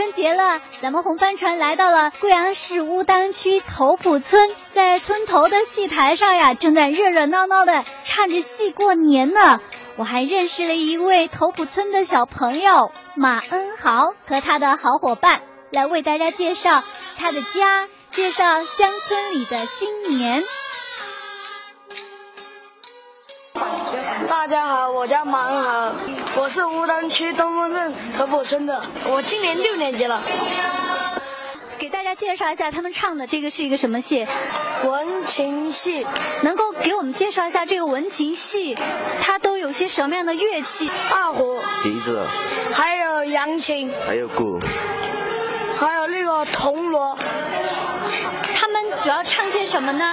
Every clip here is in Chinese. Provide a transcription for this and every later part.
春节了，咱们红帆船来到了贵阳市乌当区头埔村，在村头的戏台上呀，正在热热闹闹的唱着戏过年呢。我还认识了一位头埔村的小朋友马恩豪和他的好伙伴，来为大家介绍他的家，介绍乡村里的新年。大家好，我叫马恩豪，我是乌当区东风镇头埔村的，我今年六年级了。给大家介绍一下他们唱的这个是一个什么戏？文琴戏。能够给我们介绍一下这个文琴戏，它都有些什么样的乐器？二胡、笛子，还有扬琴，还有鼓，还有那个铜锣。他们主要唱些什么呢？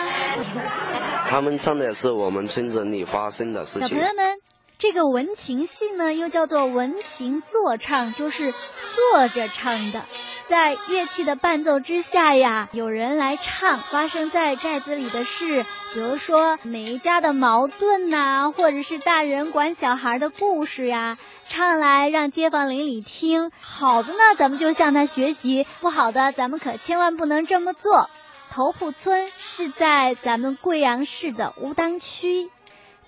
他们唱的是我们村子里发生的事情。小朋友们，这个文情戏呢，又叫做文情坐唱，就是坐着唱的。在乐器的伴奏之下呀，有人来唱发生在寨子里的事，比如说每一家的矛盾呐，或者是大人管小孩的故事呀，唱来让街坊邻里听。好的呢，咱们就向他学习；不好的，咱们可千万不能这么做。头铺村是在咱们贵阳市的乌当区。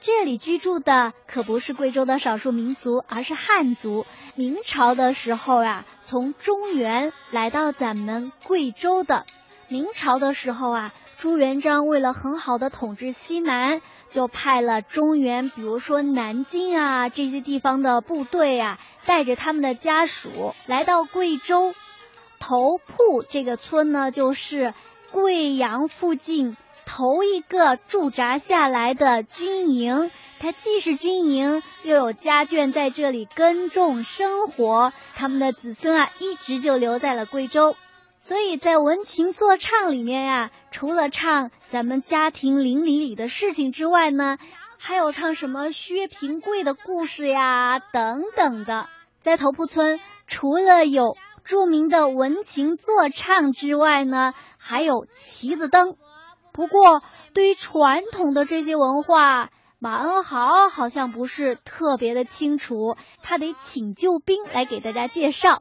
这里居住的可不是贵州的少数民族，而是汉族。明朝的时候啊，从中原来到咱们贵州的。明朝的时候啊，朱元璋为了很好的统治西南，就派了中原，比如说南京啊这些地方的部队啊，带着他们的家属来到贵州。头铺这个村呢，就是贵阳附近。头一个驻扎下来的军营，它既是军营，又有家眷在这里耕种生活。他们的子孙啊，一直就留在了贵州。所以在文情坐唱里面呀，除了唱咱们家庭邻里里的事情之外呢，还有唱什么薛平贵的故事呀，等等的。在头铺村，除了有著名的文情坐唱之外呢，还有旗子灯。不过，对于传统的这些文化，马恩豪好像不是特别的清楚，他得请救兵来给大家介绍。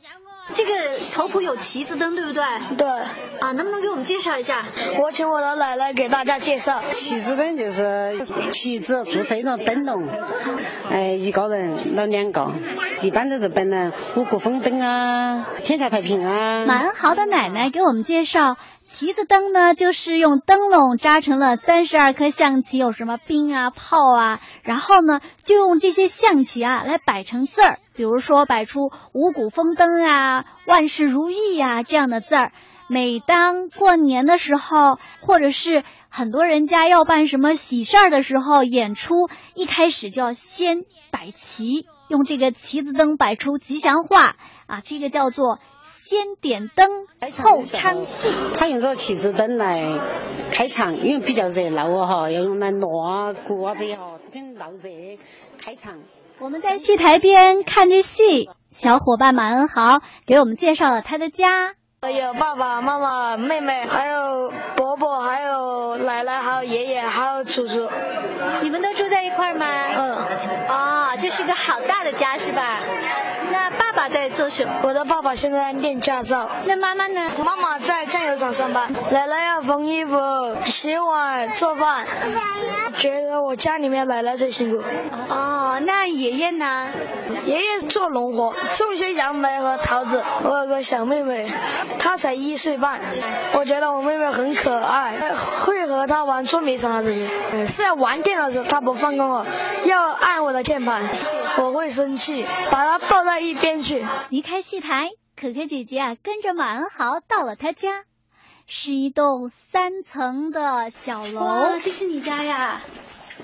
这个头谱有旗子灯，对不对？对。啊，能不能给我们介绍一下？我请我的奶奶给大家介绍。旗子灯就是旗子做成一种灯笼，哎，一个人拿两个，一般都是本来五谷丰登啊，天下太平啊。马恩豪的奶奶给我们介绍。旗子灯呢，就是用灯笼扎成了三十二颗象棋，有什么兵啊、炮啊，然后呢，就用这些象棋啊来摆成字儿，比如说摆出五谷丰登啊、万事如意呀这样的字儿。每当过年的时候，或者是很多人家要办什么喜事儿的时候，演出一开始就要先摆旗，用这个旗子灯摆出吉祥话啊，这个叫做。先点灯后唱戏，他用这个旗子灯来开场，因为比较热闹哦哈，要用来锣啊、鼓啊这些哈，很闹热开场。我们在戏台边看着戏，小伙伴马恩豪给我们介绍了他的家，有爸爸妈妈、妹妹，还有伯伯，还有奶奶，还有爷爷，还有叔叔。你们都住在一块吗？嗯。啊，这是个好大的家是吧？那爸爸在做什么？我的爸爸现在练驾照。那妈妈呢？妈妈在酱油厂上班。奶奶要缝衣服、洗碗、做饭。觉得我家里面奶奶最辛苦。哦，那爷爷呢？爷爷做农活，种些杨梅和桃子。我有个小妹妹，她才一岁半。我觉得我妹妹很可爱，会和她玩捉迷藏啊这些。是要玩电脑时，她不放过我，要按我的键盘，我会生气。把他抱到一边去。离开戏台，可可姐姐啊，跟着马恩豪到了他家，是一栋三层的小楼。这是你家呀？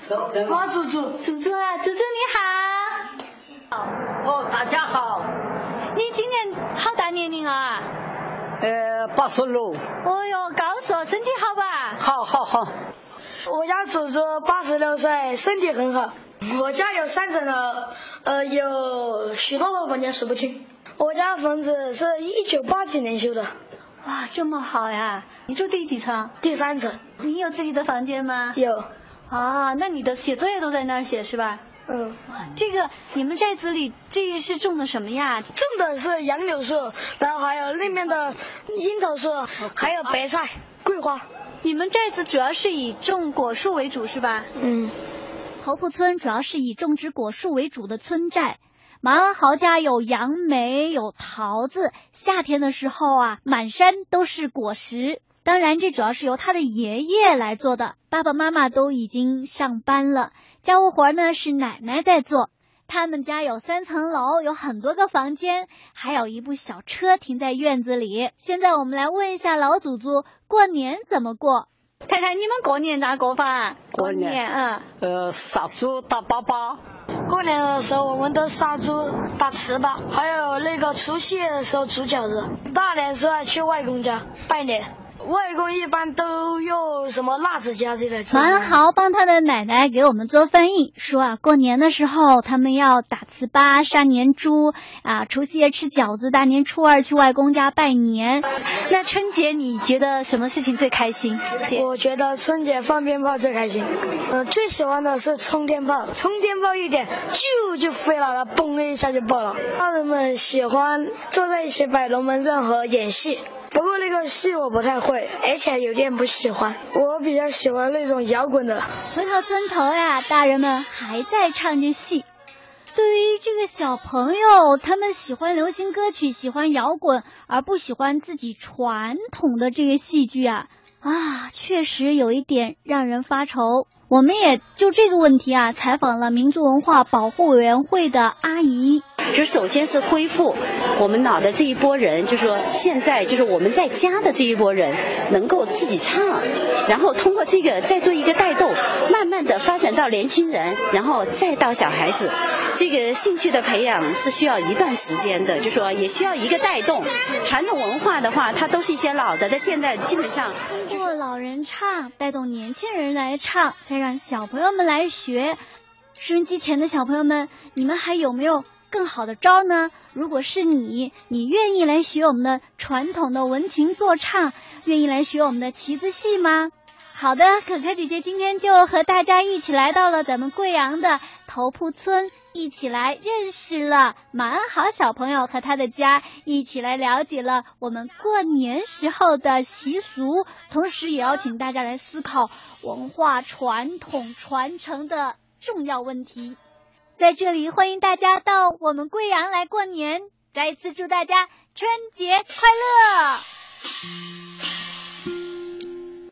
我祖祖，祖祖啊，祖祖你好。哦，大家好。你今年好大年龄啊？呃，八十六。哦哟，高寿身体好吧？好好好。我家祖祖八十六岁，身体很好。我家有三层楼。呃，有许多个房间数不清。我家房子是一九八几年修的。哇，这么好呀！你住第几层？第三层。你有自己的房间吗？有。啊，那你的写作业都在那儿写是吧？嗯，这个你们寨子里这是种的什么呀？种的是杨柳树，然后还有那边的樱桃树，还有白菜、桂花。你们寨子主要是以种果树为主是吧？嗯，头铺村主要是以种植果树为主的村寨。马恩豪家有杨梅，有桃子，夏天的时候啊，满山都是果实。当然，这主要是由他的爷爷来做的，爸爸妈妈都已经上班了，家务活呢是奶奶在做。他们家有三层楼，有很多个房间，还有一部小车停在院子里。现在我们来问一下老祖宗，过年怎么过？太太，你们过年咋过法？过年，嗯，呃，杀猪打粑粑。过年的时候，我们都杀猪打糍粑，还有那个除夕夜的时候煮饺子。大年初二去外公家拜年。外公一般都用什么辣子夹这类？蛮豪帮他的奶奶给我们做翻译，说啊，过年的时候他们要打糍粑、杀年猪啊，除夕夜吃饺子，大年初二去外公家拜年。那春节你觉得什么事情最开心？我觉得春节放鞭炮最开心。嗯，最喜欢的是冲天炮，冲天炮一点就就飞了，它嘣的一下就爆了。大人们喜欢坐在一起摆龙门阵和演戏。那个戏我不太会，而且有点不喜欢。我比较喜欢那种摇滚的。回到村头呀，大人们还在唱着戏。对于这个小朋友，他们喜欢流行歌曲，喜欢摇滚，而不喜欢自己传统的这个戏剧啊啊，确实有一点让人发愁。我们也就这个问题啊，采访了民族文化保护委员会的阿姨。就首先是恢复我们老的这一波人，就是说现在就是我们在家的这一波人能够自己唱，然后通过这个再做一个带动，慢慢的发展到年轻人，然后再到小孩子，这个兴趣的培养是需要一段时间的，就说也需要一个带动。传统文化的话，它都是一些老的，在现在基本上通过老人唱，带动年轻人来唱，再让小朋友们来学。收音机前的小朋友们，你们还有没有？更好的招呢？如果是你，你愿意来学我们的传统的文琴作唱，愿意来学我们的旗子戏吗？好的，可可姐姐今天就和大家一起来到了咱们贵阳的头铺村，一起来认识了马恩豪小朋友和他的家，一起来了解了我们过年时候的习俗，同时也要请大家来思考文化传统传承的重要问题。在这里，欢迎大家到我们贵阳来过年。再一次祝大家春节快乐！